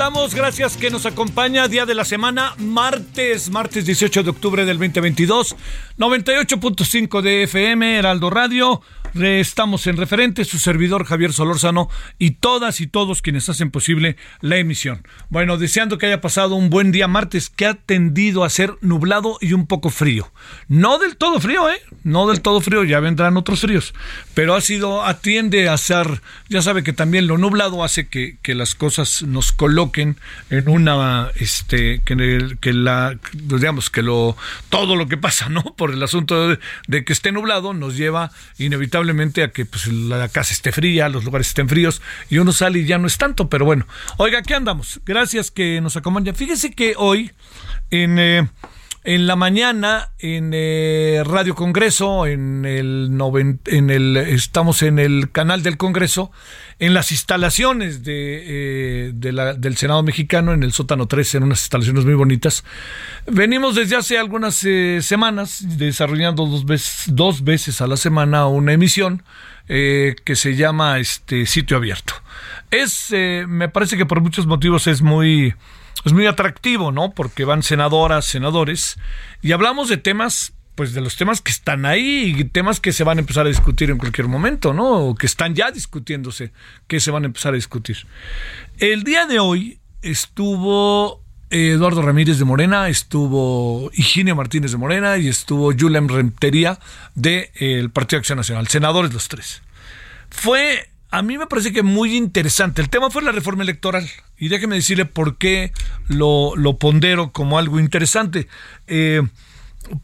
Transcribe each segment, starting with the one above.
Andamos. Gracias que nos acompaña. Día de la semana, martes, martes 18 de octubre del 2022. 98.5 de FM, Heraldo Radio. Estamos en referente, su servidor Javier Solórzano y todas y todos quienes hacen posible la emisión. Bueno, deseando que haya pasado un buen día martes que ha tendido a ser nublado y un poco frío. No del todo frío, ¿eh? No del todo frío, ya vendrán otros fríos. Pero ha sido, atiende a ser, ya sabe que también lo nublado hace que, que las cosas nos coloquen en una, este, que, que la, digamos, que lo, todo lo que pasa, ¿no? Por el asunto de, de que esté nublado nos lleva inevitablemente a que pues, la casa esté fría, los lugares estén fríos y uno sale y ya no es tanto, pero bueno. Oiga, ¿qué andamos? Gracias que nos acompañan. Fíjese que hoy en... Eh, en la mañana en eh, Radio Congreso, en el, en el estamos en el canal del Congreso, en las instalaciones de, eh, del Senado mexicano, en el sótano 13, en unas instalaciones muy bonitas. Venimos desde hace algunas eh, semanas desarrollando dos veces, dos veces a la semana una emisión que se llama este sitio abierto. Es, me parece que por muchos motivos es muy es muy atractivo, ¿no? Porque van senadoras, senadores, y hablamos de temas, pues de los temas que están ahí y temas que se van a empezar a discutir en cualquier momento, ¿no? O que están ya discutiéndose, que se van a empezar a discutir. El día de hoy estuvo Eduardo Ramírez de Morena, estuvo Higinio Martínez de Morena y estuvo Julian Rentería del de, Partido Acción Nacional, senadores los tres. Fue a mí me parece que muy interesante. El tema fue la reforma electoral. Y déjeme decirle por qué lo, pondero como algo interesante. Eh,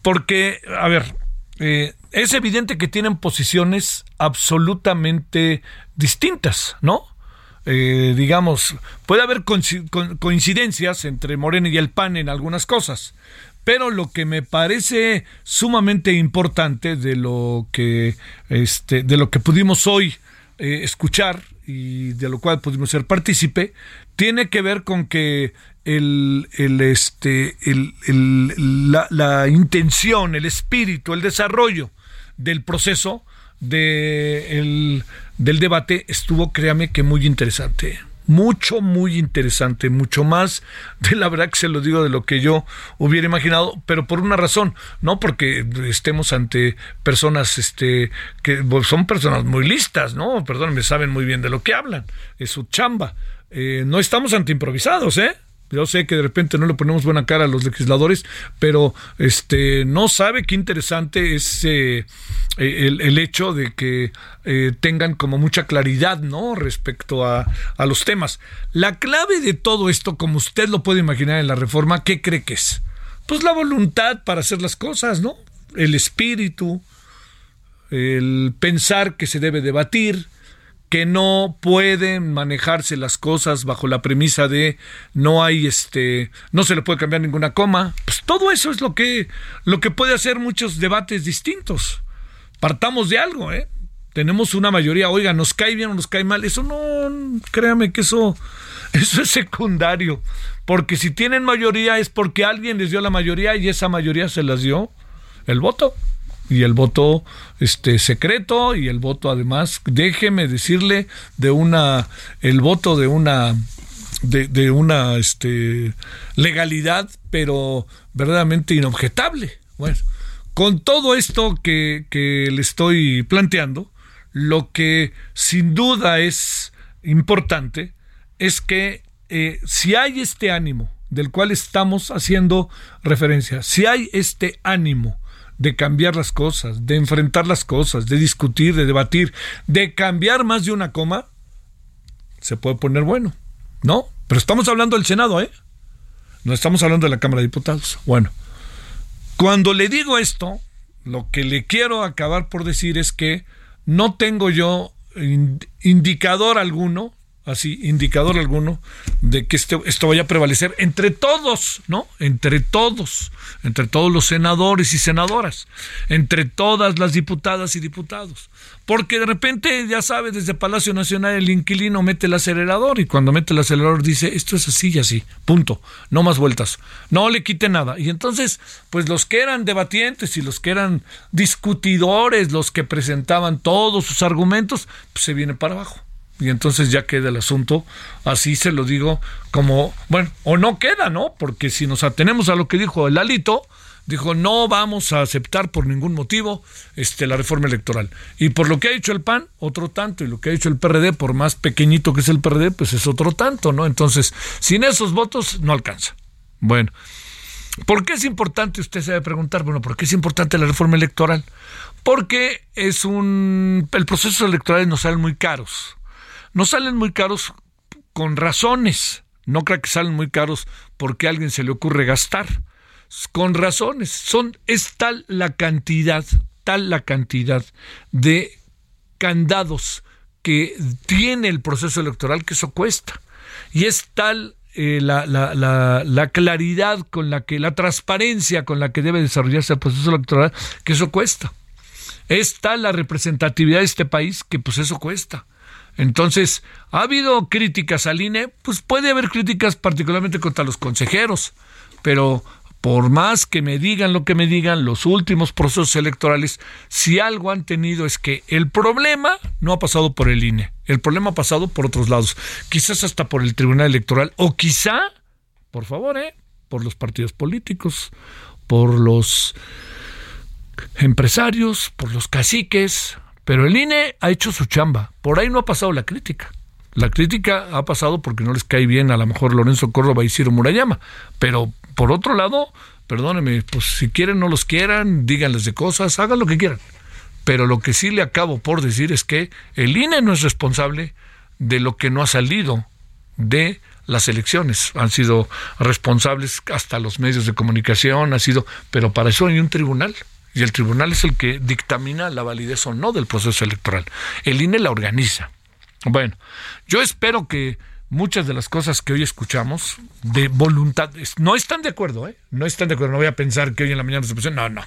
porque, a ver, eh, es evidente que tienen posiciones absolutamente distintas, ¿no? Eh, digamos, puede haber coincidencias entre Morena y el PAN en algunas cosas, pero lo que me parece sumamente importante de lo que este de lo que pudimos hoy eh, escuchar y de lo cual pudimos ser partícipe, tiene que ver con que el, el este, el, la, la, intención, el espíritu, el desarrollo del proceso de el, del debate estuvo, créame que muy interesante mucho, muy interesante, mucho más de la verdad que se lo digo de lo que yo hubiera imaginado, pero por una razón, no porque estemos ante personas este que pues, son personas muy listas, ¿no? Perdón, me saben muy bien de lo que hablan, es su chamba. Eh, no estamos ante improvisados, ¿eh? Yo sé que de repente no le ponemos buena cara a los legisladores, pero este no sabe qué interesante es eh, el, hecho de que eh, tengan como mucha claridad, ¿no? Respecto a, a, los temas. La clave de todo esto, como usted lo puede imaginar en la reforma, ¿qué cree que es? Pues la voluntad para hacer las cosas, ¿no? El espíritu, el pensar que se debe debatir, que no pueden manejarse las cosas bajo la premisa de no hay este no se le puede cambiar ninguna coma. Pues todo eso es lo que lo que puede hacer muchos debates distintos. Partamos de algo eh tenemos una mayoría, oiga, nos cae bien o nos cae mal, eso no, créame que eso, eso es secundario, porque si tienen mayoría es porque alguien les dio la mayoría y esa mayoría se las dio el voto y el voto este secreto y el voto además déjeme decirle de una el voto de una de, una este legalidad pero verdaderamente inobjetable. Bueno con todo esto que, que le estoy planteando lo que sin duda es importante es que eh, si hay este ánimo del cual estamos haciendo referencia si hay este ánimo de cambiar las cosas, de enfrentar las cosas, de discutir, de debatir, de cambiar más de una coma, se puede poner bueno, ¿no? Pero estamos hablando del Senado, ¿eh? No estamos hablando de la Cámara de Diputados. Bueno, cuando le digo esto, lo que le quiero acabar por decir es que no tengo yo indicador alguno así indicador alguno de que este, esto vaya a prevalecer entre todos, ¿no? Entre todos, entre todos los senadores y senadoras, entre todas las diputadas y diputados. Porque de repente, ya sabe, desde Palacio Nacional el inquilino mete el acelerador y cuando mete el acelerador dice, esto es así y así, punto, no más vueltas, no le quite nada. Y entonces, pues los que eran debatientes y los que eran discutidores, los que presentaban todos sus argumentos, pues se viene para abajo y entonces ya queda el asunto, así se lo digo, como, bueno, o no queda, ¿no? Porque si nos atenemos a lo que dijo el Alito, dijo no vamos a aceptar por ningún motivo este la reforma electoral. Y por lo que ha dicho el PAN, otro tanto, y lo que ha dicho el PRD, por más pequeñito que es el PRD, pues es otro tanto, ¿no? Entonces, sin esos votos no alcanza. Bueno, ¿por qué es importante? Usted se debe preguntar, bueno, ¿por qué es importante la reforma electoral? Porque es un el proceso electoral nos salen muy caros no salen muy caros con razones. No creo que salen muy caros porque a alguien se le ocurre gastar. Con razones. Son, es tal la cantidad, tal la cantidad de candados que tiene el proceso electoral que eso cuesta. Y es tal eh, la, la, la, la, claridad con la que, la transparencia con la que debe desarrollarse el proceso electoral, que eso cuesta. Es tal la representatividad de este país que pues eso cuesta. Entonces, ¿ha habido críticas al INE? Pues puede haber críticas particularmente contra los consejeros, pero por más que me digan lo que me digan los últimos procesos electorales, si algo han tenido es que el problema no ha pasado por el INE, el problema ha pasado por otros lados, quizás hasta por el Tribunal Electoral o quizá, por favor, ¿eh? por los partidos políticos, por los empresarios, por los caciques, pero el INE ha hecho su chamba. Por ahí no ha pasado la crítica. La crítica ha pasado porque no les cae bien a lo mejor Lorenzo Córdoba y Ciro Murayama. Pero por otro lado, perdóneme, pues si quieren no los quieran, díganles de cosas, hagan lo que quieran. Pero lo que sí le acabo por decir es que el INE no es responsable de lo que no ha salido de las elecciones. Han sido responsables hasta los medios de comunicación, ha sido, pero para eso hay un tribunal y el tribunal es el que dictamina la validez o no del proceso electoral. El INE la organiza. Bueno, yo espero que muchas de las cosas que hoy escuchamos de voluntad, no están de acuerdo, ¿eh? No están de acuerdo, no voy a pensar que hoy en la mañana se pusieron, no, no,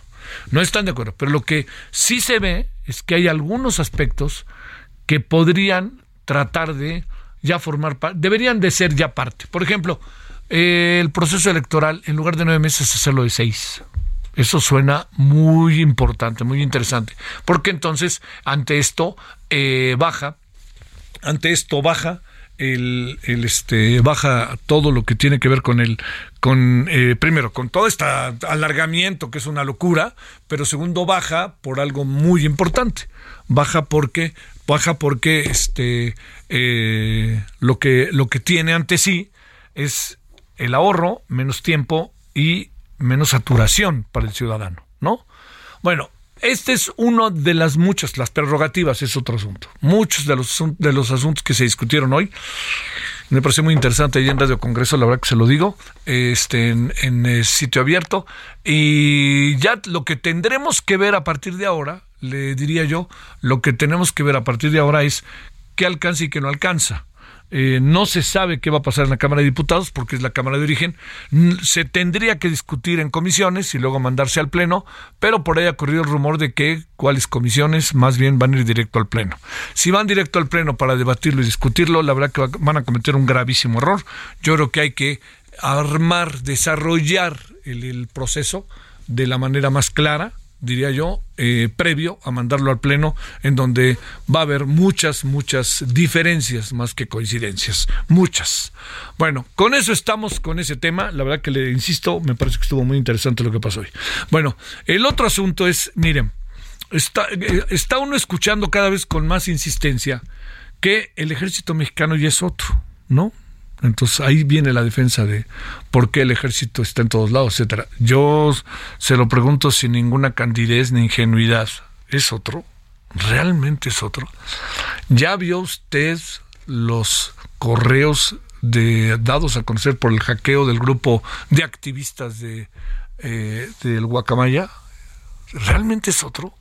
no están de acuerdo, pero lo que sí se ve es que hay algunos aspectos que podrían tratar de ya formar parte, deberían de ser ya parte. Por ejemplo, el proceso electoral, en lugar de nueve meses, hacerlo de seis. Eso suena muy importante, muy interesante, porque entonces ante esto eh, baja, ante esto baja el, el, este baja todo lo que tiene que ver con el con eh, primero con todo este alargamiento que es una locura pero segundo baja por algo muy importante. Baja porque baja porque este eh, lo que lo que tiene ante sí es el ahorro menos tiempo y menos saturación para el ciudadano, ¿no? Bueno, este es uno de las muchas, las prerrogativas es otro asunto. Muchos de los, de los asuntos que se discutieron hoy, me parece muy interesante ahí en Radio Congreso, la verdad que se lo digo, este, en, eh, sitio abierto. Y ya lo que tendremos que ver a partir de ahora, le diría yo, lo que tenemos que ver a partir de ahora es qué alcanza y qué no alcanza. Eh, no se sabe qué va a pasar en la Cámara de Diputados porque es la Cámara de origen. Se tendría que discutir en comisiones y luego mandarse al Pleno, pero por ahí ha corrido el rumor de que cuáles comisiones más bien van a ir directo al Pleno. Si van directo al Pleno para debatirlo y discutirlo, la verdad que van a cometer un gravísimo error. Yo creo que hay que armar, desarrollar el proceso de la manera más clara diría yo, eh, previo a mandarlo al Pleno, en donde va a haber muchas, muchas diferencias más que coincidencias. Muchas. Bueno, con eso estamos con ese tema. La verdad que le insisto, me parece que estuvo muy interesante lo que pasó hoy. Bueno, el otro asunto es, miren, está, eh, está uno escuchando cada vez con más insistencia que el ejército mexicano ya es otro, ¿no? Entonces ahí viene la defensa de por qué el ejército está en todos lados, etcétera. Yo se lo pregunto sin ninguna candidez ni ingenuidad. ¿Es otro? ¿Realmente es otro? ¿Ya vio usted los correos de, dados a conocer por el hackeo del grupo de activistas de eh, del Guacamaya? ¿Realmente es otro?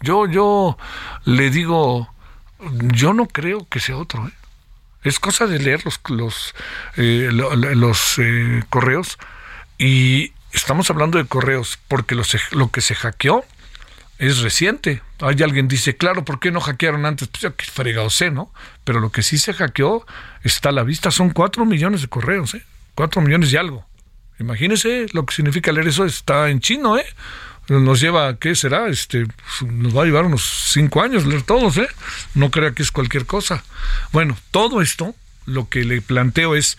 Yo, yo le digo, yo no creo que sea otro. ¿eh? Es cosa de leer los, los, eh, los eh, correos y estamos hablando de correos porque los, lo que se hackeó es reciente. Hay alguien dice, claro, ¿por qué no hackearon antes? Pues ya que fregado sé, ¿no? Pero lo que sí se hackeó está a la vista. Son cuatro millones de correos, ¿eh? Cuatro millones y algo. Imagínese lo que significa leer eso. Está en chino, ¿eh? Nos lleva, ¿qué será? Este, nos va a llevar unos cinco años leer todos, ¿eh? No crea que es cualquier cosa. Bueno, todo esto, lo que le planteo es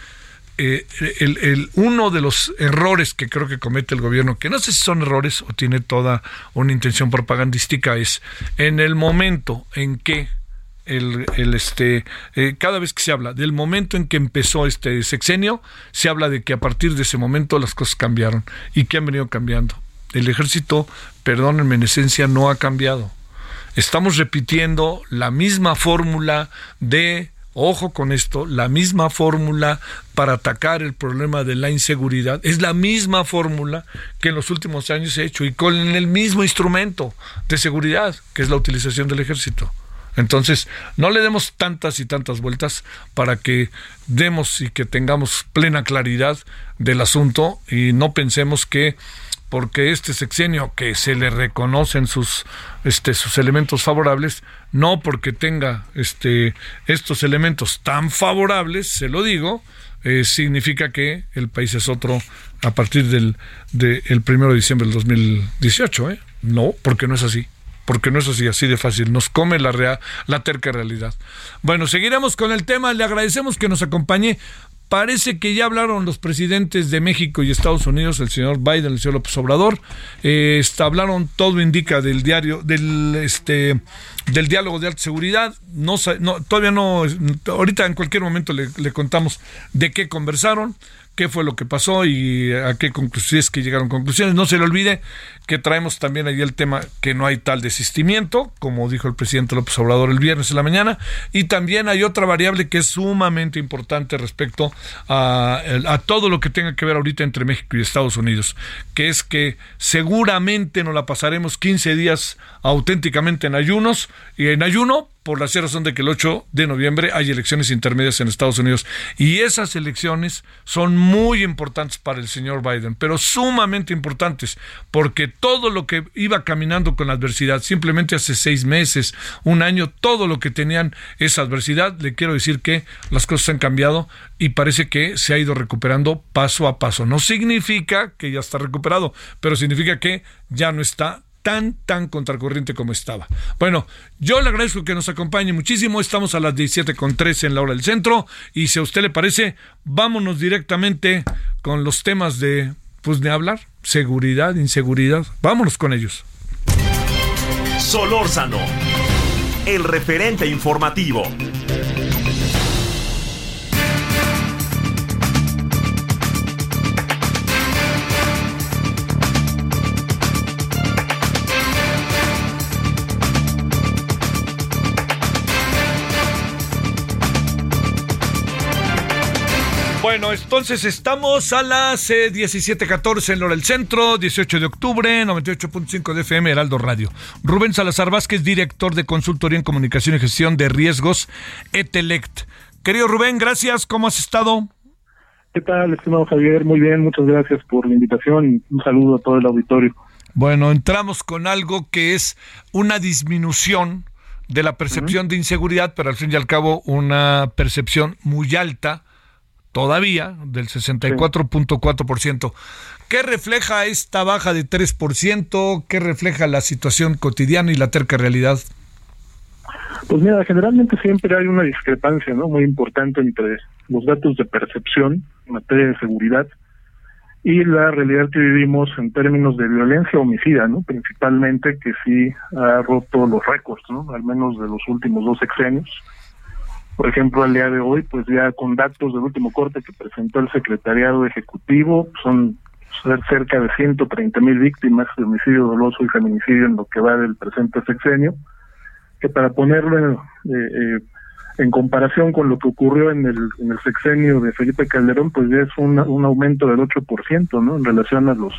eh, el, el, uno de los errores que creo que comete el gobierno, que no sé si son errores o tiene toda una intención propagandística, es en el momento en que el, este eh, cada vez que se habla del momento en que empezó este sexenio, se habla de que a partir de ese momento las cosas cambiaron y que han venido cambiando el ejército, perdónenme, en esencia no ha cambiado. Estamos repitiendo la misma fórmula de, ojo con esto, la misma fórmula para atacar el problema de la inseguridad. Es la misma fórmula que en los últimos años se ha hecho y con el mismo instrumento de seguridad, que es la utilización del ejército. Entonces, no le demos tantas y tantas vueltas para que demos y que tengamos plena claridad del asunto y no pensemos que porque este sexenio que se le reconocen sus este sus elementos favorables no porque tenga este estos elementos tan favorables se lo digo eh, significa que el país es otro a partir del de primero de diciembre del 2018 ¿eh? no porque no es así porque no es así, así de fácil. Nos come la, real, la terca realidad. Bueno, seguiremos con el tema. Le agradecemos que nos acompañe. Parece que ya hablaron los presidentes de México y Estados Unidos, el señor Biden, el señor López Obrador. Eh, hablaron, todo indica del diario, del este del diálogo de alta seguridad. No, no todavía no, ahorita en cualquier momento le contamos de qué conversaron qué fue lo que pasó y a qué conclusiones que llegaron conclusiones. No se le olvide que traemos también ahí el tema que no hay tal desistimiento, como dijo el presidente López Obrador el viernes en la mañana, y también hay otra variable que es sumamente importante respecto a, a todo lo que tenga que ver ahorita entre México y Estados Unidos, que es que seguramente nos la pasaremos 15 días auténticamente en ayunos y en ayuno por la razón de que el 8 de noviembre hay elecciones intermedias en Estados Unidos y esas elecciones son muy importantes para el señor Biden, pero sumamente importantes porque todo lo que iba caminando con la adversidad, simplemente hace seis meses, un año, todo lo que tenían esa adversidad, le quiero decir que las cosas han cambiado y parece que se ha ido recuperando paso a paso. No significa que ya está recuperado, pero significa que ya no está tan, tan contracorriente como estaba. Bueno, yo le agradezco que nos acompañe muchísimo. Estamos a las 17.13 en la hora del centro. Y si a usted le parece, vámonos directamente con los temas de, pues de hablar, seguridad, inseguridad. Vámonos con ellos. Solórzano, el referente informativo. Bueno, entonces estamos a las 17:14 eh, en Lora del Centro, 18 de octubre, 98.5 de FM, Heraldo Radio. Rubén Salazar Vázquez, director de consultoría en comunicación y gestión de riesgos, Etelect. Querido Rubén, gracias. ¿Cómo has estado? ¿Qué tal, estimado Javier? Muy bien, muchas gracias por la invitación y un saludo a todo el auditorio. Bueno, entramos con algo que es una disminución de la percepción de inseguridad, pero al fin y al cabo una percepción muy alta todavía del 64.4%. ¿Qué refleja esta baja de 3%? ¿Qué refleja la situación cotidiana y la terca realidad? Pues mira, generalmente siempre hay una discrepancia ¿no? muy importante entre los datos de percepción en materia de seguridad y la realidad que vivimos en términos de violencia homicida, ¿no? Principalmente que sí ha roto los récords, ¿no? Al menos de los últimos dos sexenios. Por ejemplo, al día de hoy, pues ya con datos del último corte que presentó el Secretariado Ejecutivo, son cerca de 130 mil víctimas de homicidio doloso y feminicidio en lo que va del presente sexenio, que para ponerlo en, eh, eh, en comparación con lo que ocurrió en el, en el sexenio de Felipe Calderón, pues ya es un, un aumento del 8%, ¿no? En relación a los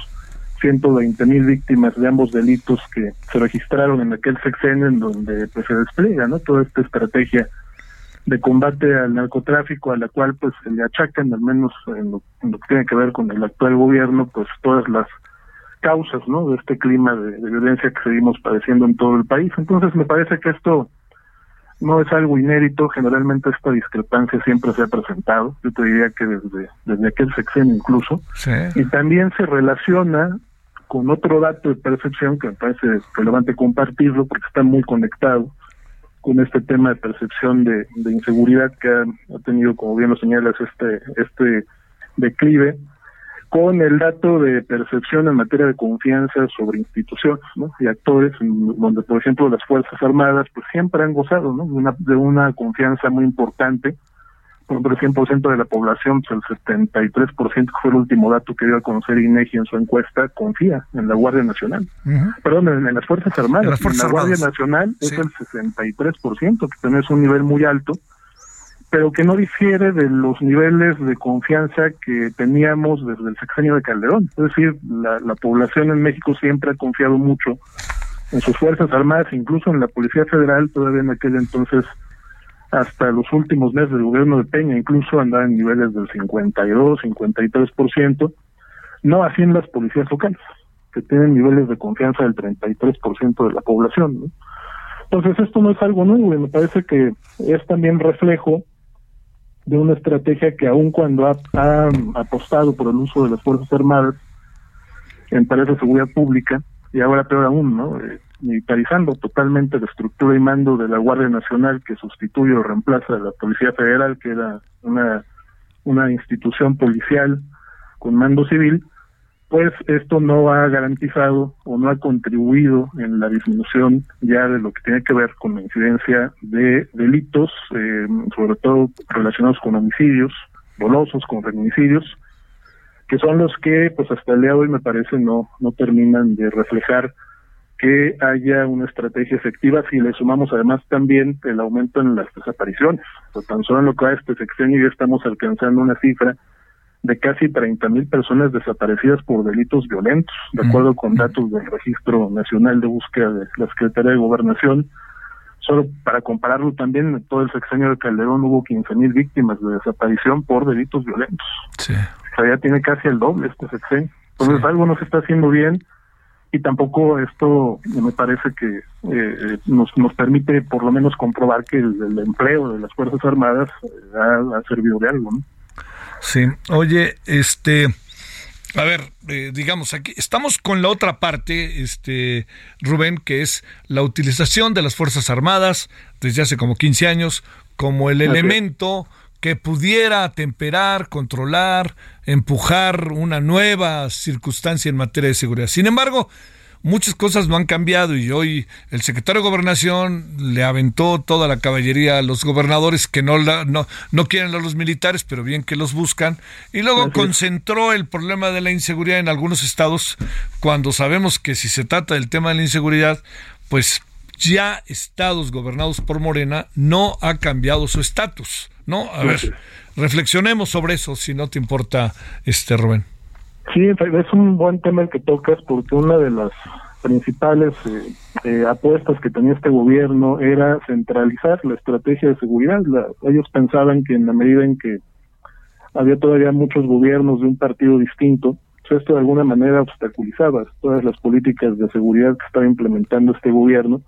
120 mil víctimas de ambos delitos que se registraron en aquel sexenio en donde pues se despliega, ¿no? Toda esta estrategia de combate al narcotráfico a la cual pues se le achacan, al menos en lo, en lo que tiene que ver con el actual gobierno, pues todas las causas, ¿no? De este clima de, de violencia que seguimos padeciendo en todo el país. Entonces me parece que esto no es algo inédito, generalmente esta discrepancia siempre se ha presentado, yo te diría que desde, desde aquel sexenio incluso, y también se relaciona con otro dato de percepción que me parece relevante compartirlo porque está muy conectado con este tema de percepción de, inseguridad que ha, tenido, como bien lo señalas, este, este declive, con el dato de percepción en materia de confianza sobre instituciones y actores, donde, por ejemplo, las Fuerzas Armadas pues siempre han gozado ¿no? una, de una confianza muy importante. Por ejemplo, el 100% de la población, pues el 73%, que fue el último dato que dio a conocer INEGI en su encuesta, confía en la Guardia Nacional. Uh -huh. Perdón, en, en, las Fuerzas Armadas. En, las Fuerzas en la Guardia Nacional sí. es el 63%, que también es un nivel muy alto pero que no difiere de los niveles de confianza que teníamos desde el sexenio de Calderón. Es decir, la, la, población en México siempre ha confiado mucho en sus Fuerzas Armadas, incluso en la Policía Federal, todavía en aquel entonces, hasta los últimos meses del gobierno de Peña, incluso andaba en niveles del 52, 53%, no así en las policías locales, que tienen niveles de confianza del 33% de la población. ¿no? Entonces, esto no es algo nuevo y me parece que es también reflejo de una estrategia que aun cuando ha, apostado por el uso de las Fuerzas Armadas en tareas de seguridad pública, y ahora peor aún, ¿no? Eh, militarizando totalmente la estructura y mando de la Guardia Nacional que sustituye o reemplaza a la Policía Federal, que era una, una institución policial con mando civil, pues esto no ha garantizado o no ha contribuido en la disminución ya de lo que tiene que ver con la incidencia de delitos, eh, sobre todo relacionados con homicidios, dolosos, con feminicidios, que son los que, pues hasta el día de hoy me parece no no terminan de reflejar que haya una estrategia efectiva si le sumamos además también el aumento en las desapariciones. O tan solo en lo que va este sexenio ya estamos alcanzando una cifra de casi 30 mil personas desaparecidas por delitos violentos, de acuerdo con datos del Registro Nacional de Búsqueda de la Secretaría de Gobernación. Solo para compararlo también, en todo el sexenio de Calderón hubo 15 mil víctimas de desaparición por delitos violentos. Sí. O sea, ya tiene casi el doble este sexenio. Entonces sí. algo no se está haciendo bien y tampoco esto me parece que eh, nos, nos permite por lo menos comprobar que el, el empleo de las Fuerzas Armadas eh, ha, ha servido de algo, ¿no? Sí, oye, este, a ver, eh, digamos, aquí estamos con la otra parte, este, Rubén, que es la utilización de las Fuerzas Armadas desde hace como 15 años como el elemento que pudiera atemperar, controlar, empujar una nueva circunstancia en materia de seguridad. Sin embargo, muchas cosas no han cambiado y hoy el secretario de Gobernación le aventó toda la caballería a los gobernadores que no, la, no, no quieren a los militares, pero bien que los buscan, y luego concentró el problema de la inseguridad en algunos estados, cuando sabemos que si se trata del tema de la inseguridad, pues ya estados gobernados por Morena no ha cambiado su estatus, ¿no? A ver, reflexionemos sobre eso, si no te importa, este Rubén. Sí, es un buen tema el que tocas porque una de las principales eh, apuestas que tenía este gobierno era centralizar la estrategia de seguridad. ellos pensaban que en la medida en que había todavía muchos gobiernos de un partido distinto, pues esto de alguna manera obstaculizaba todas las políticas de seguridad que estaba implementando este gobierno,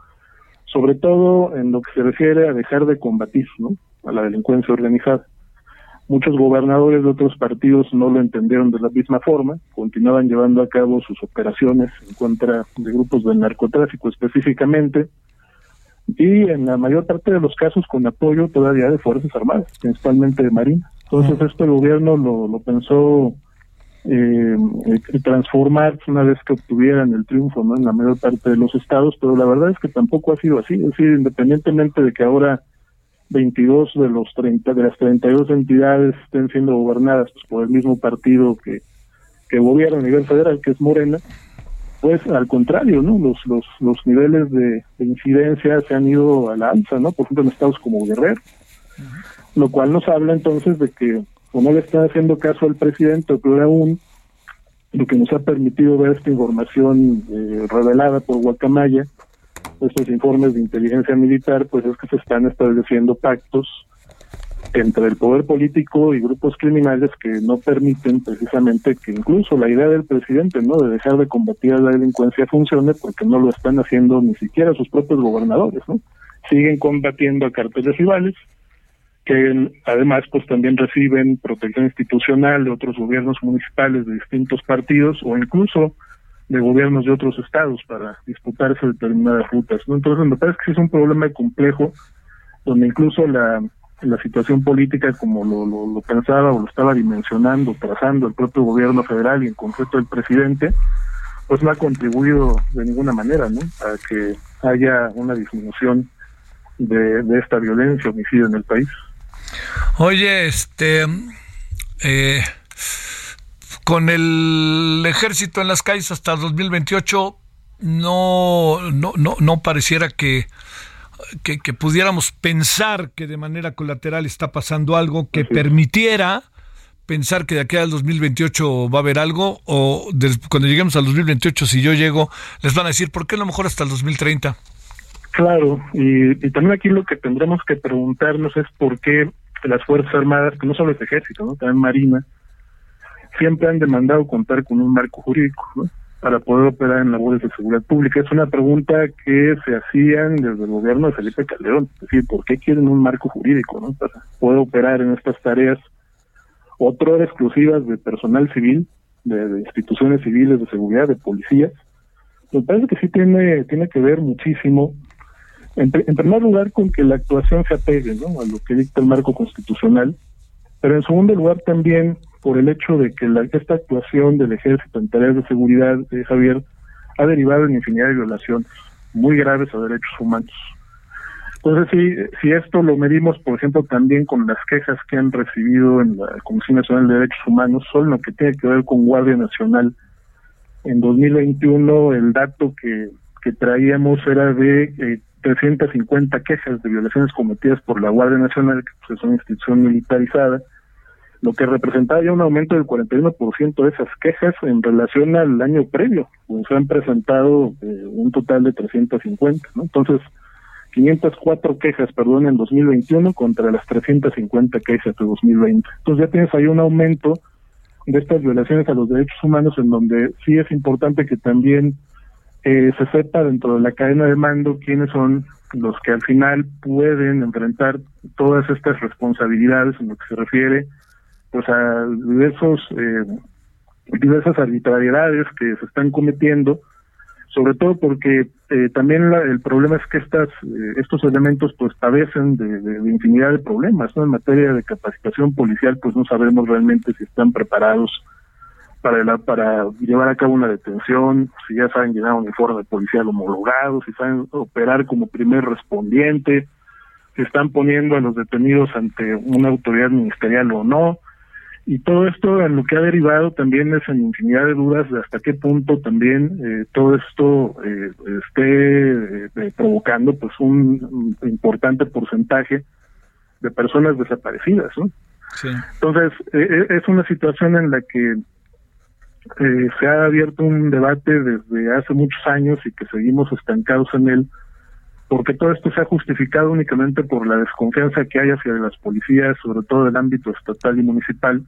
sobre todo en lo que se refiere a dejar de combatir ¿no? A la delincuencia organizada. Muchos gobernadores de otros partidos no lo entendieron de la misma forma, continuaban llevando a cabo sus operaciones en contra de grupos del narcotráfico específicamente, y en la mayor parte de los casos con apoyo todavía de Fuerzas Armadas, principalmente de Marina. Entonces esto el gobierno lo, lo pensó eh, transformar una vez que obtuvieran el triunfo ¿no? en la mayor parte de los estados, pero la verdad es que tampoco ha sido así, es decir, independientemente de que ahora 22 de los 30 de las 32 entidades estén siendo gobernadas pues, por el mismo partido que que gobierna a nivel federal que es Morena pues al contrario no los los los niveles de, incidencia se han ido a la alza no por ejemplo en estados como Guerrero lo cual nos habla entonces de que o no le está haciendo caso al presidente o aún lo que nos ha permitido ver esta información eh, revelada por Guacamaya estos informes de inteligencia militar, pues es que se están estableciendo pactos entre el poder político y grupos criminales que no permiten precisamente que incluso la idea del presidente, ¿no? De dejar de combatir a la delincuencia funcione porque no lo están haciendo ni siquiera sus propios gobernadores, ¿no? Siguen combatiendo a carteles rivales que además pues también reciben protección institucional de otros gobiernos municipales de distintos partidos o incluso de gobiernos de otros estados para disputarse determinadas rutas. ¿no? Entonces, me parece que es un problema complejo, donde incluso la, la situación política, como lo, lo, pensaba o lo estaba dimensionando, trazando el propio gobierno federal y en concreto el presidente, pues no ha contribuido de ninguna manera a que haya una disminución de, esta violencia, homicidio en el país. Oye, este... Eh con el ejército en las calles hasta 2028 no, no, no, no pareciera que, que, pudiéramos pensar que de manera colateral está pasando algo que permitiera pensar que de aquí al 2028 va a haber algo o cuando lleguemos al 2028 si yo llego les van a decir por qué a lo mejor hasta el 2030 claro y, y también aquí lo que tendremos que preguntarnos es por qué las fuerzas armadas que no solo es ejército no también marina siempre han demandado contar con un marco jurídico para poder operar en labores de seguridad pública. Es una pregunta que se hacían desde el gobierno de Felipe Calderón, es decir, ¿por qué quieren un marco jurídico ¿no? para poder operar en estas tareas otro exclusivas de personal civil, de, instituciones civiles de seguridad, de policías? Me parece que sí tiene, tiene que ver muchísimo, en, en primer lugar, con que la actuación se apegue ¿no? a lo que dicta el marco constitucional, pero en segundo lugar también por el hecho de que la, esta actuación del ejército en tareas de seguridad, eh, Javier, ha derivado en infinidad de violaciones muy graves a derechos humanos. Entonces, si, si esto lo medimos, por ejemplo, también con las quejas que han recibido en la Comisión Nacional de Derechos Humanos, solo lo que tiene que ver con Guardia Nacional, en 2021 el dato que, traíamos era de eh, 350 quejas de violaciones cometidas por la Guardia Nacional, que pues, es una institución militarizada, lo que representaba ya un aumento del 41% de esas quejas en relación al año previo, pues se han presentado eh, un total de 350, ¿no? Entonces, 504 quejas, perdón, en 2021 contra las 350 quejas de 2020. Entonces ya tienes ahí un aumento de estas violaciones a los derechos humanos en donde sí es importante que también eh, se sepa dentro de la cadena de mando quiénes son los que al final pueden enfrentar todas estas responsabilidades en lo que se refiere pues a diversos eh, diversas arbitrariedades que se están cometiendo sobre todo porque eh, también el problema es que estas eh, estos elementos pues padecen de, infinidad de problemas ¿no? en materia de capacitación policial pues no sabemos realmente si están preparados para la, para llevar a cabo una detención si ya saben llenar un uniforme policial homologado si saben operar como primer respondiente si están poniendo a los detenidos ante una autoridad ministerial o no y todo esto en lo que ha derivado también es en infinidad de dudas de hasta qué punto también eh, todo esto eh, esté eh, provocando pues un, importante porcentaje de personas desaparecidas ¿no? entonces es una situación en la que eh, se ha abierto un debate desde hace muchos años y que seguimos estancados en él, porque todo esto se ha justificado únicamente por la desconfianza que hay hacia las policías, sobre todo del ámbito estatal y municipal,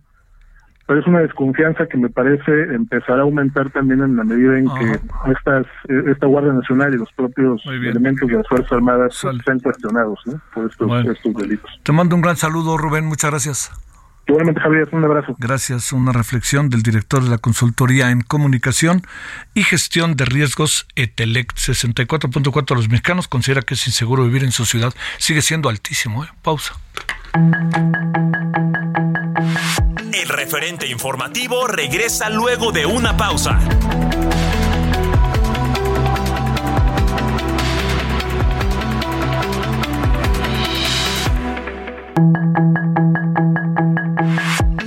pero es una desconfianza que me parece empezará a aumentar también en la medida en que estas esta Guardia Nacional y los propios elementos de las Fuerzas Armadas sean cuestionados por estos, estos delitos. Te mando un gran saludo, Rubén, muchas gracias. Igualmente, Javier, un abrazo. Gracias. Una reflexión del director de la Consultoría en Comunicación y Gestión de Riesgos ETELECT. 64.4 los mexicanos considera que es inseguro vivir en su ciudad. Sigue siendo altísimo. ¿eh? Pausa. El referente informativo regresa luego de una pausa.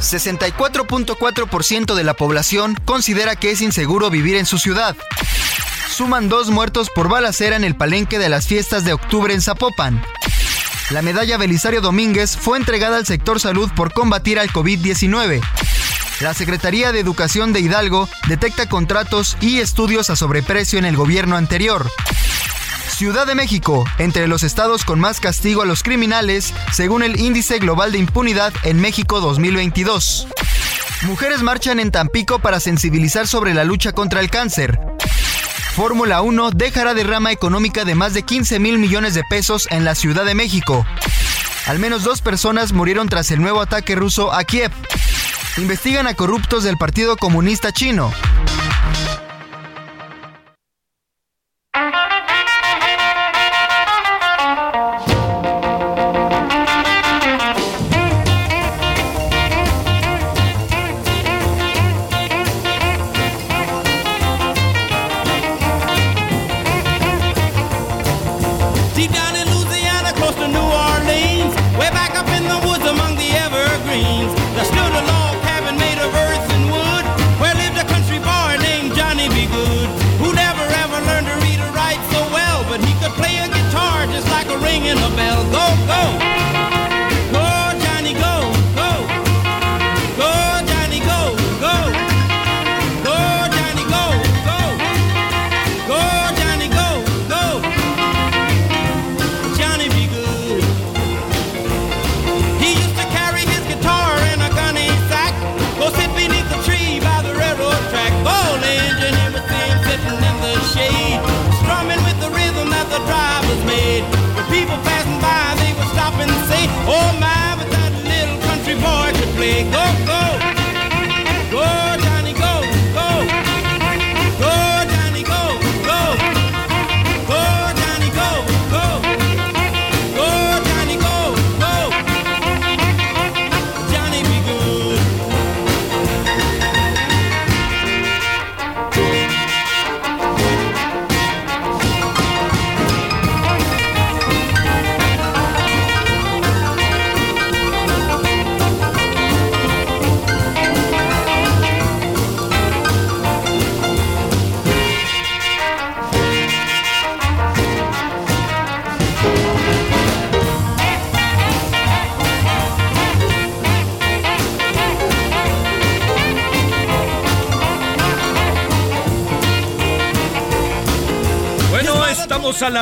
64.4% de la población considera que es inseguro vivir en su ciudad. Suman dos muertos por balacera en el palenque de las fiestas de octubre en Zapopan. La medalla Belisario Domínguez fue entregada al sector salud por combatir al COVID-19. La Secretaría de Educación de Hidalgo detecta contratos y estudios a sobreprecio en el gobierno anterior. Ciudad de México, entre los estados con más castigo a los criminales, según el Índice Global de Impunidad en México 2022. Mujeres marchan en Tampico para sensibilizar sobre la lucha contra el cáncer. Fórmula 1 dejará derrama económica de más de 15 mil millones de pesos en la Ciudad de México. Al menos dos personas murieron tras el nuevo ataque ruso a Kiev. Investigan a corruptos del Partido Comunista Chino.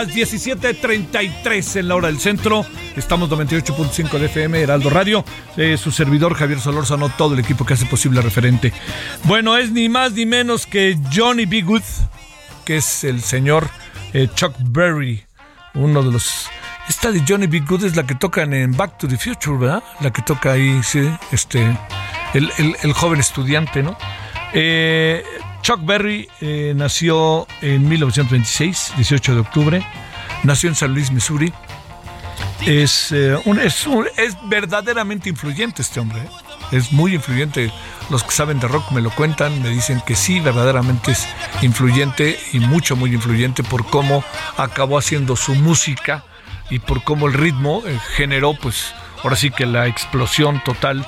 Las 17.33 en la hora del centro. Estamos 98.5 de FM, Heraldo Radio. Eh, su servidor Javier Solórzano, todo el equipo que hace posible referente. Bueno, es ni más ni menos que Johnny B. Good, que es el señor eh, Chuck Berry. uno de los esta de Johnny B. Good es la que tocan en Back to the Future, ¿verdad? La que toca ahí, sí, este, el, joven estudiante, ¿no? Eh, Chuck Berry eh, nació en 1926, 18 de octubre. Nació en San Luis, Missouri. Es, eh, un, es, es, verdaderamente influyente este hombre. Es muy influyente. Los que saben de rock me lo cuentan, me dicen que sí, verdaderamente es influyente y mucho, muy influyente por cómo acabó haciendo su música y por cómo el ritmo eh, generó, pues, ahora sí que la explosión total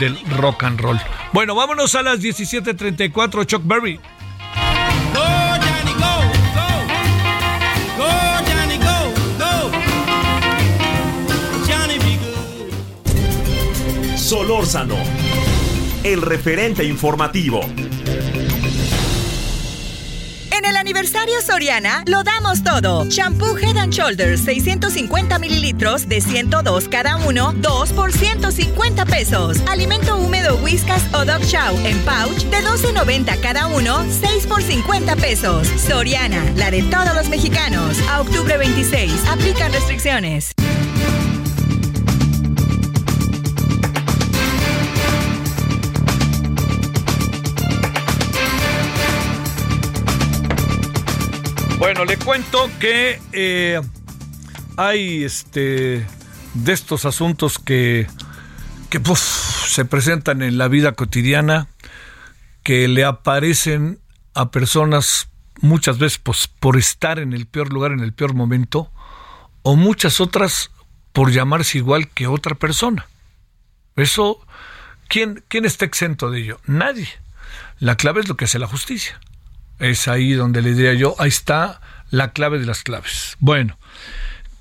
del rock and roll. Bueno, vámonos a las 17:34, Chuck Berry. Solórzano, el referente informativo. Aniversario Soriana lo damos todo. Shampoo Head and Shoulders 650 mililitros de 102 cada uno, 2 por 150 pesos. Alimento húmedo Whiskas o Dog Chow en pouch de 12.90 cada uno, 6 por 50 pesos. Soriana, la de todos los mexicanos. A octubre 26, aplican restricciones. Bueno, le cuento que eh, hay este de estos asuntos que, que se presentan en la vida cotidiana, que le aparecen a personas muchas veces pues, por estar en el peor lugar, en el peor momento, o muchas otras por llamarse igual que otra persona. Eso, ¿quién, ¿quién está exento de ello? Nadie. La clave es lo que hace la justicia. Es ahí donde le diría yo, ahí está la clave de las claves. Bueno,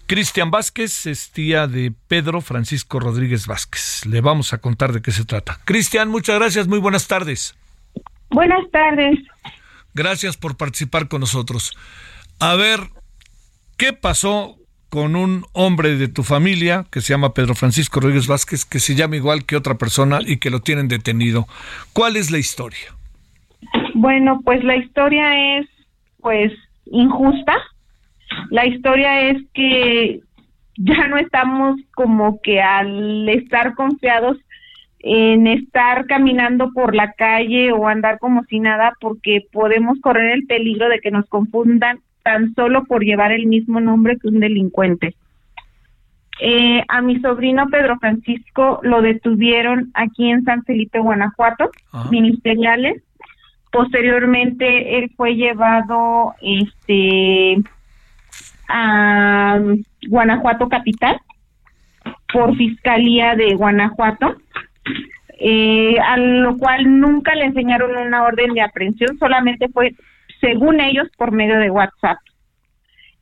Cristian Vázquez es tía de Pedro Francisco Rodríguez Vázquez. Le vamos a contar de qué se trata. Cristian, muchas gracias, muy buenas tardes. Buenas tardes. Gracias por participar con nosotros. A ver, ¿qué pasó con un hombre de tu familia que se llama Pedro Francisco Rodríguez Vázquez, que se llama igual que otra persona y que lo tienen detenido? ¿Cuál es la historia? Bueno, pues la historia es pues injusta. La historia es que ya no estamos como que al estar confiados en estar caminando por la calle o andar como si nada porque podemos correr el peligro de que nos confundan tan solo por llevar el mismo nombre que un delincuente. Eh, a mi sobrino Pedro Francisco lo detuvieron aquí en San Felipe, Guanajuato, ministeriales, Posteriormente él fue llevado este a Guanajuato capital por fiscalía de Guanajuato, eh, a lo cual nunca le enseñaron una orden de aprehensión, solamente fue, según ellos, por medio de WhatsApp.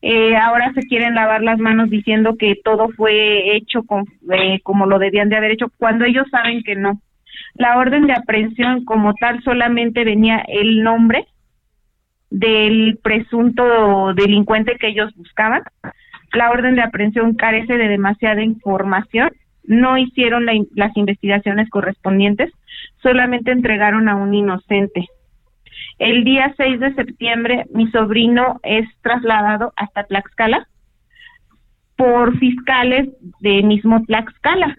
Eh, ahora se quieren lavar las manos diciendo que todo fue hecho con, eh, como lo debían de haber hecho, cuando ellos saben que no. La orden de aprehensión como tal solamente venía el nombre del presunto delincuente que ellos buscaban. La orden de aprehensión carece de demasiada información, no hicieron las investigaciones correspondientes, solamente entregaron a un inocente. El día 6 de septiembre mi sobrino es trasladado hasta Tlaxcala por fiscales de mismo Tlaxcala.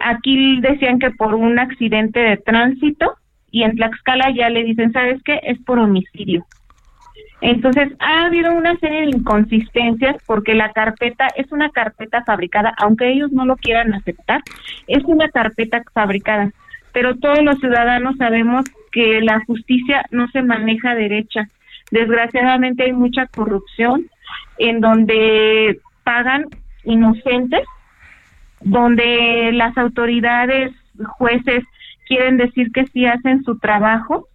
Aquí decían que por un accidente de tránsito y en Tlaxcala ya le dicen, ¿sabes qué? Es por homicidio. Entonces, ha habido una serie de inconsistencias porque la carpeta es una carpeta fabricada, aunque ellos no lo quieran aceptar, es una carpeta fabricada. Pero todos los ciudadanos sabemos que la justicia no se maneja derecha. Desgraciadamente hay mucha corrupción en donde pagan inocentes donde las autoridades, jueces, quieren decir que sí hacen su trabajo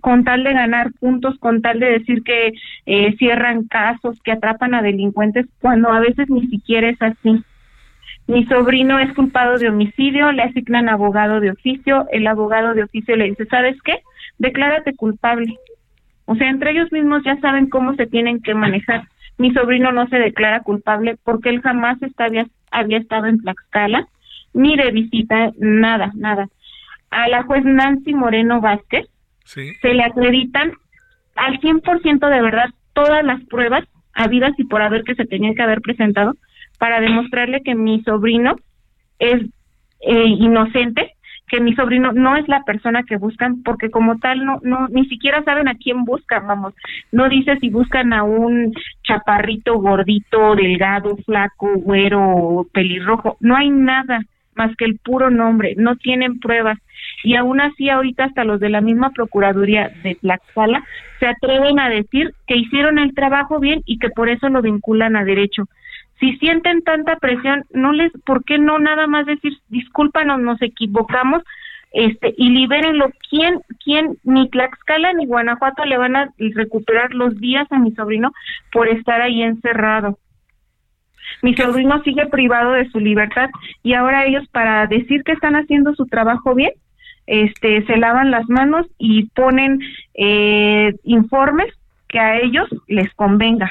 con tal de ganar puntos, con tal de decir que eh, cierran casos, que atrapan a delincuentes, cuando a veces ni siquiera es así. Mi sobrino es culpado de homicidio, le asignan abogado de oficio, el abogado de oficio le dice, ¿sabes qué? Declárate culpable. O sea, entre ellos mismos ya saben cómo se tienen que manejar. Mi sobrino no se declara culpable porque él jamás había, había estado en Tlaxcala, ni de visita, nada, nada. A la juez Nancy Moreno Vázquez se le acreditan al 100% de verdad todas las pruebas habidas y por haber que se tenían que haber presentado para demostrarle que mi sobrino es eh, inocente, que mi sobrino no es la persona que buscan, porque como tal no, no, ni siquiera saben a quién buscan, vamos, no dice si buscan a un chaparrito, gordito, delgado, flaco, güero, pelirrojo, no hay nada más que el puro nombre, no tienen pruebas. Y aún así, ahorita hasta los de la misma Procuraduría de Tlaxcala se atreven a decir que hicieron el trabajo bien y que por eso lo vinculan a derecho si sienten tanta presión, no les, ¿por qué no nada más decir, discúlpanos, nos equivocamos, este, y libérenlo? ¿Quién, quién, ni Tlaxcala ni Guanajuato le van a recuperar los días a mi sobrino por estar ahí encerrado? Mi sobrino sigue privado de su libertad y ahora ellos para decir que están haciendo su trabajo bien, este, se lavan las manos y ponen eh, informes que a ellos les convenga.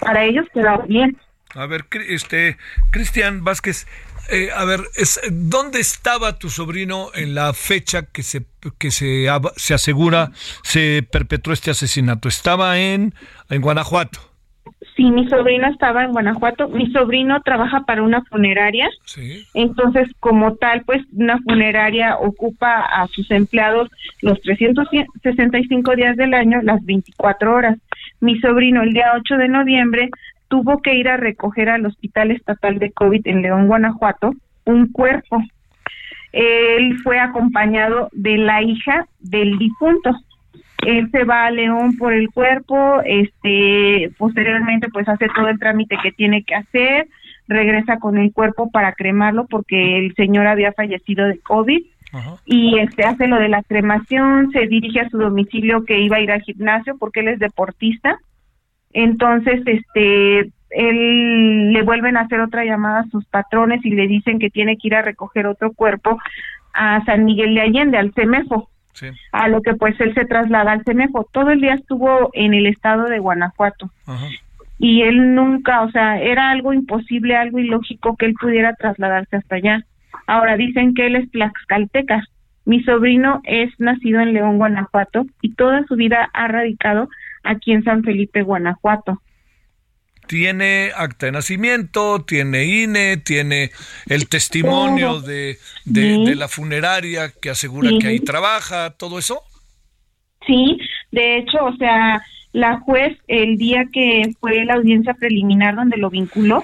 Para ellos queda bien a ver, este, Cristian Vázquez, eh, a ver, es, ¿dónde estaba tu sobrino en la fecha que se que se, se asegura se perpetró este asesinato? ¿Estaba en, en Guanajuato? Sí, mi sobrino estaba en Guanajuato. Mi sobrino trabaja para una funeraria. Sí. Entonces, como tal, pues una funeraria ocupa a sus empleados los 365 días del año, las 24 horas. Mi sobrino el día 8 de noviembre tuvo que ir a recoger al Hospital Estatal de COVID en León, Guanajuato, un cuerpo. Él fue acompañado de la hija del difunto. Él se va a León por el cuerpo, este, posteriormente pues hace todo el trámite que tiene que hacer, regresa con el cuerpo para cremarlo porque el señor había fallecido de COVID. y este hace lo de la cremación, se dirige a su domicilio que iba a ir al gimnasio porque él es deportista entonces, este, él le vuelven a hacer otra llamada a sus patrones y le dicen que tiene que ir a recoger otro cuerpo a San Miguel de Allende, al CEMEFO. A lo que pues él se traslada al CEMEFO. Todo el día estuvo en el estado de Guanajuato. Y él nunca, o sea, era algo imposible, algo ilógico que él pudiera trasladarse hasta allá. Ahora dicen que él es tlaxcalteca. Mi sobrino es nacido en León, Guanajuato, y toda su vida ha radicado aquí en San Felipe, Guanajuato. Tiene acta de nacimiento, tiene INE, tiene el testimonio de, de, la funeraria que asegura que ahí trabaja, todo eso. Sí, de hecho, o sea, la juez el día que fue la audiencia preliminar donde lo vinculó,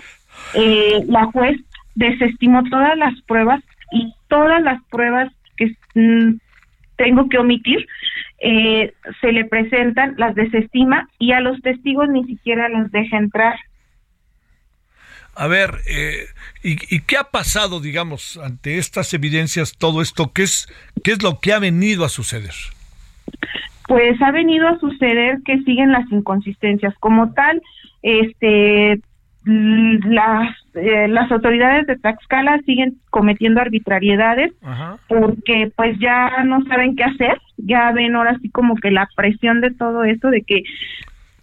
eh, la juez desestimó todas las pruebas y todas las pruebas que mm, tengo que omitir eh, se le presentan, las desestima y a los testigos ni siquiera los deja entrar. A ver, eh, ¿y, qué ha pasado, digamos, ante estas evidencias, todo esto? ¿Qué es, ¿Qué es lo que ha venido a suceder? Pues ha venido a suceder que siguen las inconsistencias. Como tal, este, las, eh, las autoridades de Tlaxcala siguen cometiendo arbitrariedades porque pues ya no saben qué hacer, ya ven ahora sí como que la presión de todo esto de que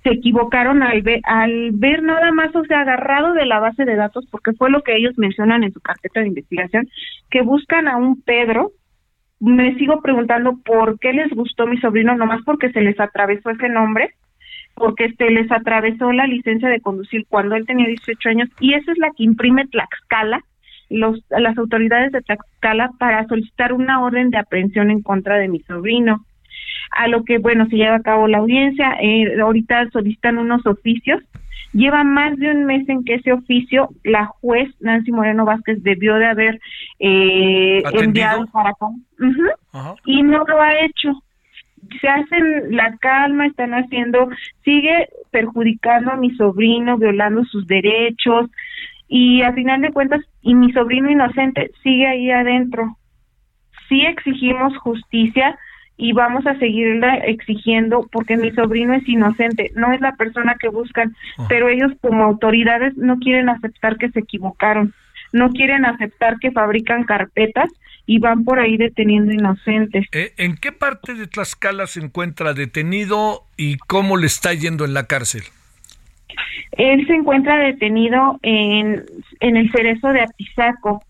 se equivocaron al ver, al ver nada más, o sea, agarrado de la base de datos, porque fue lo que ellos mencionan en su carpeta de investigación, que buscan a un Pedro. Me sigo preguntando por qué les gustó mi sobrino, nomás porque se les atravesó ese nombre porque este les atravesó la licencia de conducir cuando él tenía 18 años y esa es la que imprime Tlaxcala, los, las autoridades de Tlaxcala para solicitar una orden de aprehensión en contra de mi sobrino. A lo que, bueno, se lleva a cabo la audiencia, eh, ahorita solicitan unos oficios, lleva más de un mes en que ese oficio la juez Nancy Moreno Vázquez debió de haber eh, enviado para acá. Y no lo ha hecho. Se hacen la calma, están haciendo, sigue perjudicando a mi sobrino, violando sus derechos y a final de cuentas, y mi sobrino inocente sigue ahí adentro. Sí exigimos justicia y vamos a seguirla exigiendo porque mi sobrino es inocente, no es la persona que buscan, ah. pero ellos como autoridades no quieren aceptar que se equivocaron, no quieren aceptar que fabrican carpetas y van por ahí deteniendo inocentes. Eh, ¿En qué parte de Tlaxcala se encuentra detenido y cómo le está yendo en la cárcel? Él se encuentra detenido en, en el cerezo de Atizaco.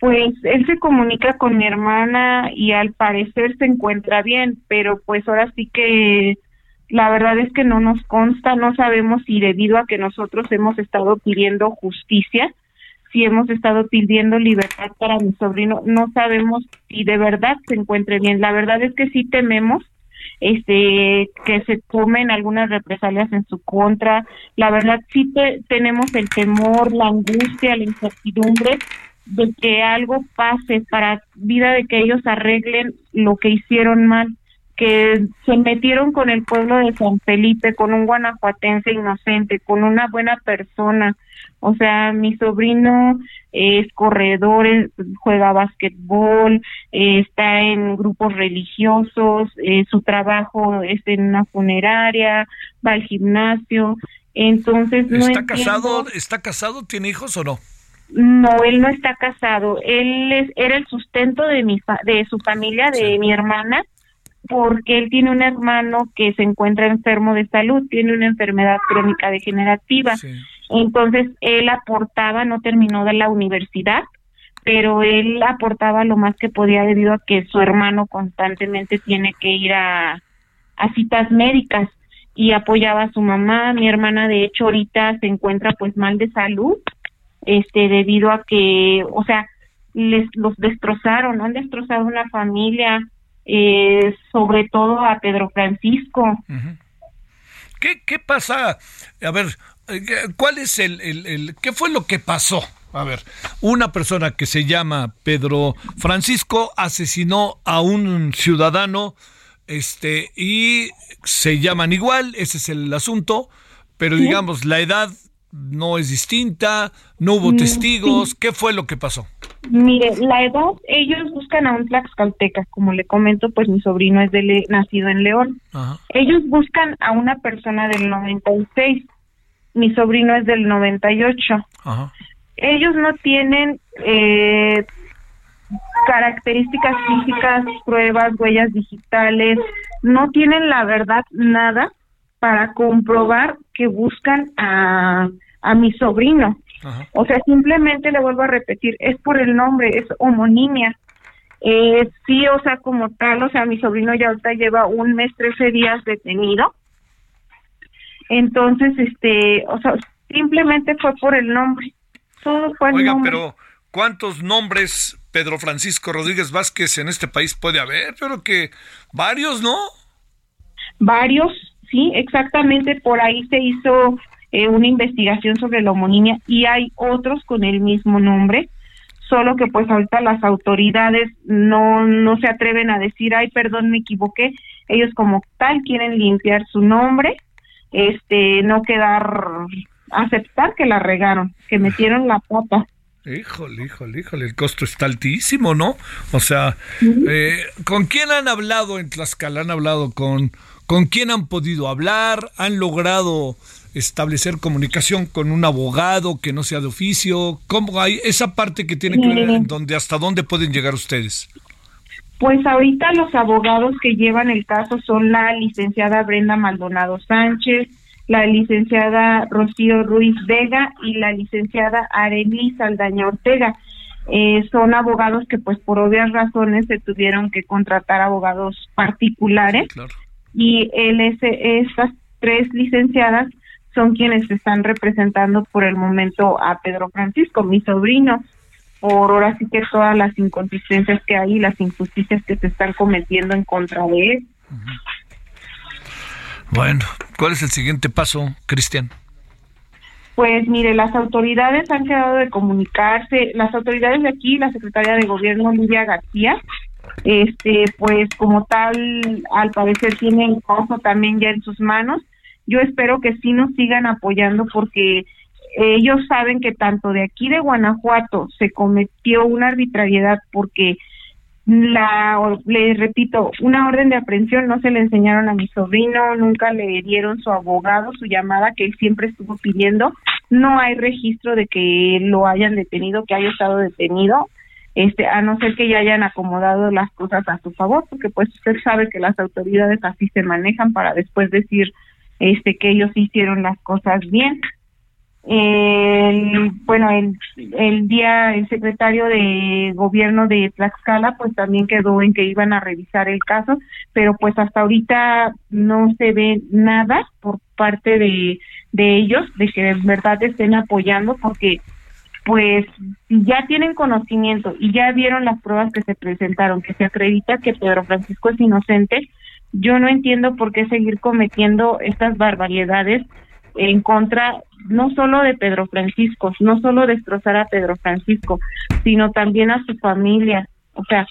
Pues él se comunica con mi hermana y al parecer se encuentra bien, pero pues ahora sí que La verdad es que no nos consta, no sabemos si debido a que nosotros hemos estado pidiendo justicia, si hemos estado pidiendo libertad para mi sobrino, no sabemos si de verdad se encuentre bien. La verdad es que sí tememos este que se tomen algunas represalias en su contra. La verdad sí tenemos el temor, la angustia, la incertidumbre de que algo pase para vida de que ellos arreglen lo que hicieron mal que se metieron con el pueblo de San Felipe, con un guanajuatense inocente, con una buena persona. O sea, mi sobrino es corredor, juega básquetbol, está en grupos religiosos, eh, su trabajo es en una funeraria, va al gimnasio. Entonces, no ¿Está casado? ¿Está casado? ¿Tiene hijos o no? No, él no está casado. Él es, era el sustento de mi de su familia, de mi hermana porque él tiene un hermano que se encuentra enfermo de salud, tiene una enfermedad crónica degenerativa. Entonces, él aportaba, no terminó de la universidad, pero él aportaba lo más que podía debido a que su hermano constantemente tiene que ir a, citas médicas y apoyaba a su mamá. Mi hermana, de hecho, ahorita se encuentra pues mal de salud, este, debido a que, o sea, les los destrozaron, han destrozado una familia, eh, sobre todo a Pedro Francisco. ¿Qué, ¿Qué pasa? A ver, ¿cuál es el, el, qué fue lo que pasó? A ver, una persona que se llama Pedro Francisco asesinó a un ciudadano, este, y se llaman igual, ese es el asunto, pero digamos, la edad no es distinta, no hubo mm, testigos, ¿qué fue lo que pasó? Mire, la edad, ellos buscan a un tlaxcalteca, como le comento, pues mi sobrino es de nacido en León. Ellos buscan a una persona del 96, mi sobrino es del 98. Ajá. Ellos no tienen eh, características físicas, pruebas, huellas digitales, no tienen la verdad nada para comprobar que buscan a, a mi sobrino. O sea, simplemente le vuelvo a repetir, es por el nombre, es homonimia. Eh, sí, o sea, como tal, o sea, mi sobrino ya ahorita lleva un mes, trece días detenido. Entonces, este, o sea, simplemente fue por el nombre. Todo fue el Oiga, pero ¿cuántos nombres Pedro Francisco Rodríguez Vázquez en este país puede haber? Pero que varios, ¿no? Varios, sí, exactamente. Por ahí se hizo eh, una investigación sobre la homonimia y hay otros con el mismo nombre, solo que pues ahorita las autoridades no, no se atreven a decir, ay, perdón, me equivoqué, ellos como tal quieren limpiar su nombre, este, no quedar, aceptar que la regaron, que metieron la pata. Híjole, híjole, híjole, el costo está altísimo, ¿no? O sea, eh, ¿con quién han hablado en Tlaxcala? ¿Han hablado con, con quién han podido hablar? ¿Han logrado establecer comunicación con un abogado que no sea de oficio? ¿Cómo hay esa parte que tiene que ver en donde hasta dónde pueden llegar ustedes? Pues ahorita los abogados que llevan el caso son la licenciada Brenda Maldonado Sánchez, la licenciada Rocío Ruiz Vega y la licenciada Arely Saldaña Ortega. Eh, son abogados que pues por obvias razones se tuvieron que contratar abogados particulares. Y él, estas tres licenciadas son quienes están representando por el momento a Pedro Francisco, mi sobrino, por ahora sí que todas las inconsistencias que hay y las injusticias que se están cometiendo en contra de él. Bueno, ¿cuál es el siguiente paso, Cristian? Pues mire, las autoridades han quedado de comunicarse, las autoridades de aquí, la secretaria de gobierno Lidia García, este, pues como tal, al parecer tiene el caso también ya en sus manos yo espero que sí nos sigan apoyando porque ellos saben que tanto de aquí de Guanajuato se cometió una arbitrariedad porque la les repito, una orden de aprehensión no se le enseñaron a mi sobrino, nunca le dieron su abogado, su llamada que él siempre estuvo pidiendo, no hay registro de que lo hayan detenido, que haya estado detenido, este, a no ser que ya hayan acomodado las cosas a su favor, porque pues usted sabe que las autoridades así se manejan para después decir este que ellos hicieron las cosas bien. El, bueno, el, el día el secretario de gobierno de Tlaxcala pues también quedó en que iban a revisar el caso, pero pues hasta ahorita no se ve nada por parte de, de ellos de que en verdad estén apoyando porque pues ya tienen conocimiento y ya vieron las pruebas que se presentaron, que se acredita que Pedro Francisco es inocente, yo no entiendo por qué seguir cometiendo estas barbaridades en contra no solo de Pedro Francisco, no solo destrozar a Pedro Francisco, sino también a su familia. O sea,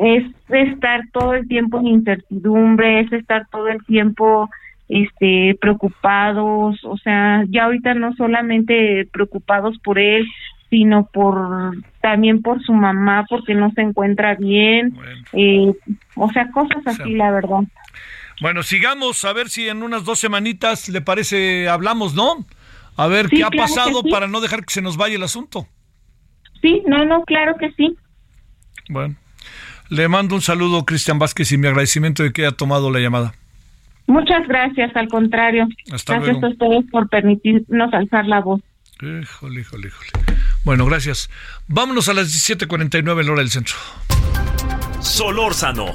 es estar todo el tiempo en incertidumbre, es estar todo el tiempo este preocupados, o sea, ya ahorita no solamente preocupados por él, sino por también por su mamá porque no se encuentra bien, eh, o sea, cosas así, la verdad. Bueno, sigamos a ver si en unas dos semanitas le parece hablamos, ¿no? A ver qué ha pasado para no dejar que se nos vaya el asunto. Sí, no, no, claro que sí. Bueno, le mando un saludo, Cristian Vázquez, y mi agradecimiento de que haya tomado la llamada. Muchas gracias, al contrario. Hasta gracias a ustedes por permitirnos alzar la voz. Híjole, híjole, híjole. Bueno, gracias. Vámonos a las 17:49 en hora del centro. Solórzano,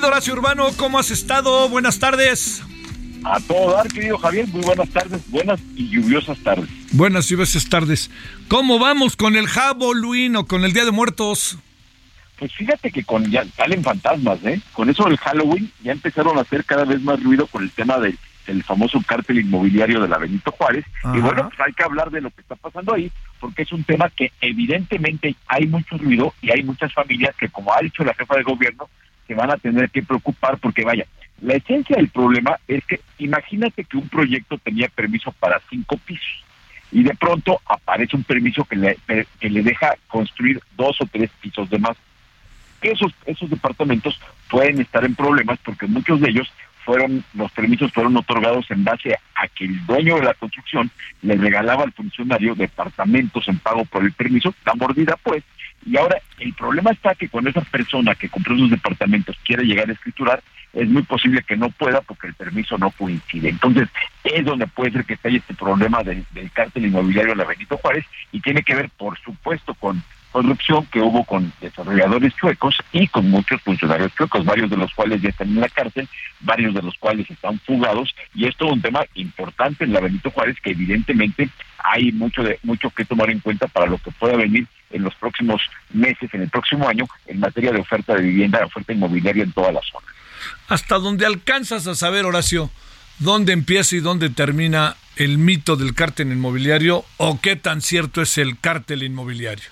Querido Horacio Urbano, ¿cómo has estado? Buenas tardes. A todo dar, querido Javier, muy buenas tardes, buenas y lluviosas tardes. Buenas y lluviosas tardes. ¿Cómo vamos con el Halloween o con el Día de Muertos? Pues fíjate que con ya salen fantasmas, ¿eh? Con eso del Halloween ya empezaron a hacer cada vez más ruido con el tema del, famoso cártel inmobiliario de la Benito Juárez. Y bueno, pues hay que hablar de lo que está pasando ahí, porque es un tema que evidentemente hay mucho ruido y hay muchas familias que, como ha dicho la jefa de gobierno, se van a tener que preocupar porque vaya, la esencia del problema es que imagínate que un proyecto tenía permiso para cinco pisos y de pronto aparece un permiso que le, que le deja construir dos o tres pisos de más. Esos, esos departamentos pueden estar en problemas porque muchos de ellos fueron, los permisos fueron otorgados en base a que el dueño de la construcción le regalaba al funcionario departamentos en pago por el permiso, la mordida pues, y ahora el problema está que cuando esa persona que compró esos departamentos quiere llegar a escriturar, es muy posible que no pueda porque el permiso no coincide. Entonces, es donde puede ser que esté este problema del, del cártel inmobiliario de la Benito Juárez y tiene que ver, por supuesto, con corrupción que hubo con desarrolladores chuecos y con muchos funcionarios chuecos, varios de los cuales ya están en la cárcel, varios de los cuales están fugados, y esto es un tema importante en la Benito Juárez que evidentemente hay mucho de mucho que tomar en cuenta para lo que pueda venir en los próximos meses, en el próximo año, en materia de oferta de vivienda, de oferta inmobiliaria en toda la zona. ¿Hasta dónde alcanzas a saber, Horacio, dónde empieza y dónde termina el mito del cártel inmobiliario o qué tan cierto es el cártel inmobiliario?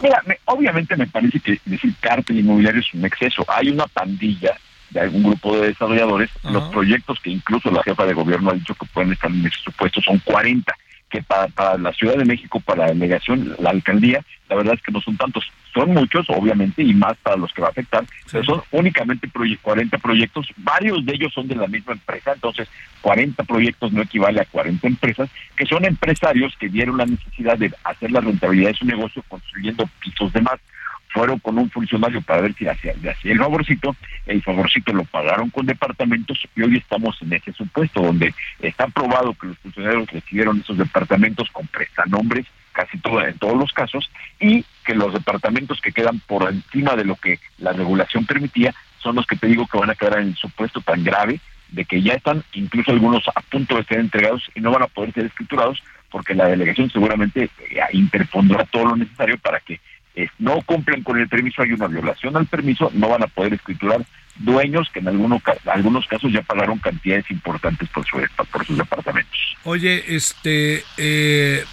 Mira, obviamente me parece que decir cártel inmobiliario es un exceso. Hay una pandilla de algún grupo de desarrolladores. Los proyectos que incluso la jefa de gobierno ha dicho que pueden estar en esos supuestos son 40 que para, la Ciudad de México, para la delegación, la alcaldía, la verdad es que no son tantos. Son muchos, obviamente, y más para los que va a afectar, pero son únicamente 40 proyectos, varios de ellos son de la misma empresa, entonces 40 proyectos no equivale a 40 empresas, que son empresarios que vieron la necesidad de hacer la rentabilidad de su negocio construyendo pisos de más fueron con un funcionario para ver si hacía, hacía el favorcito, el favorcito lo pagaron con departamentos y hoy estamos en ese supuesto donde está probado que los funcionarios recibieron esos departamentos con prestanombres, casi todo, en todos los casos, y que los departamentos que quedan por encima de lo que la regulación permitía son los que te digo que van a quedar en el supuesto tan grave de que ya están incluso algunos a punto de ser entregados y no van a poder ser escriturados porque la delegación seguramente eh, interpondrá todo lo necesario para que no cumplen con el permiso, hay una violación al permiso, no van a poder escriturar dueños que en algunos, algunos casos ya pagaron cantidades importantes por, su, por sus departamentos. Oye, este, eh,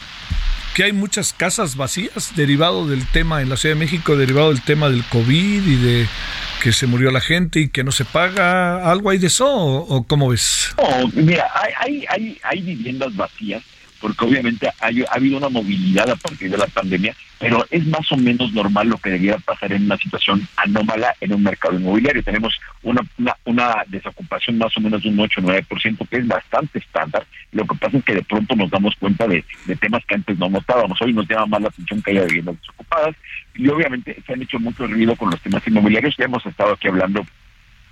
que hay muchas casas vacías derivado del tema en la Ciudad de México, derivado del tema del COVID y de que se murió la gente y que no se paga? ¿Algo hay de eso o, cómo ves? mira, hay, hay, hay viviendas vacías porque obviamente ha habido una movilidad a partir de la pandemia, pero es más o menos normal lo que debiera pasar en una situación anómala en un mercado inmobiliario. Tenemos una, una, desocupación más o menos de un 8 o 9%, que es bastante estándar. Lo que pasa es que de pronto nos damos cuenta de, temas que antes no notábamos. Hoy nos llama más la atención que haya viviendas desocupadas y obviamente se han hecho mucho ruido con los temas inmobiliarios. Ya hemos estado aquí hablando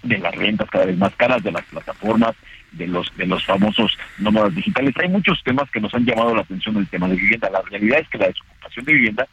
de las rentas cada vez más caras, de las plataformas, de los de los famosos nómadas digitales. Hay muchos temas que nos han llamado la atención del tema de vivienda. La realidad es que la desocupación de vivienda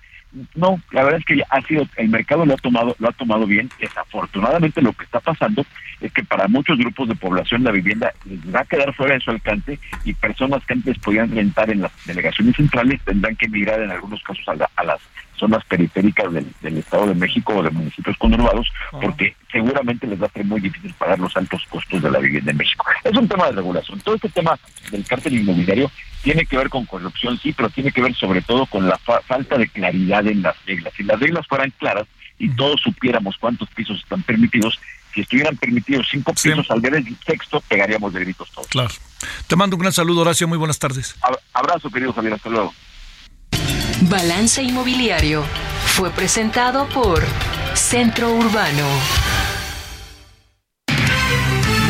no, la verdad es que ha sido el mercado lo ha tomado lo ha tomado bien. Desafortunadamente lo que está pasando es que para muchos grupos de población la vivienda va a quedar fuera de su alcance y personas que antes podían rentar en las delegaciones centrales tendrán que emigrar en algunos casos a, las zonas periféricas del, Estado de México o de municipios conurbados, porque seguramente les va a ser muy difícil pagar los altos costos de la vivienda en México. Es un tema de regulación. Todo este tema del cártel inmobiliario tiene que ver con corrupción, sí, pero tiene que ver sobre todo con la falta de claridad en las reglas. Si las reglas fueran claras y todos supiéramos cuántos pisos están permitidos, si estuvieran permitidos cinco pisos al ver el sexto, pegaríamos de gritos todos. Claro. Te mando un gran saludo, Horacio. Muy buenas tardes. Abrazo, querido Javier. Hasta luego. Balance Inmobiliario fue presentado por Centro Urbano.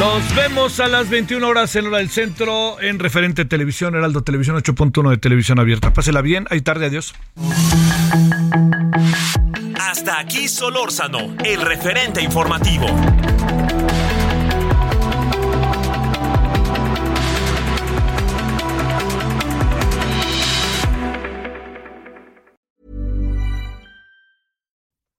Nos vemos a las 21 horas en hora del centro en referente televisión, Heraldo Televisión 8.1 de televisión abierta. Pásela bien, ahí tarde, adiós. Hasta aquí Solórzano, el referente informativo.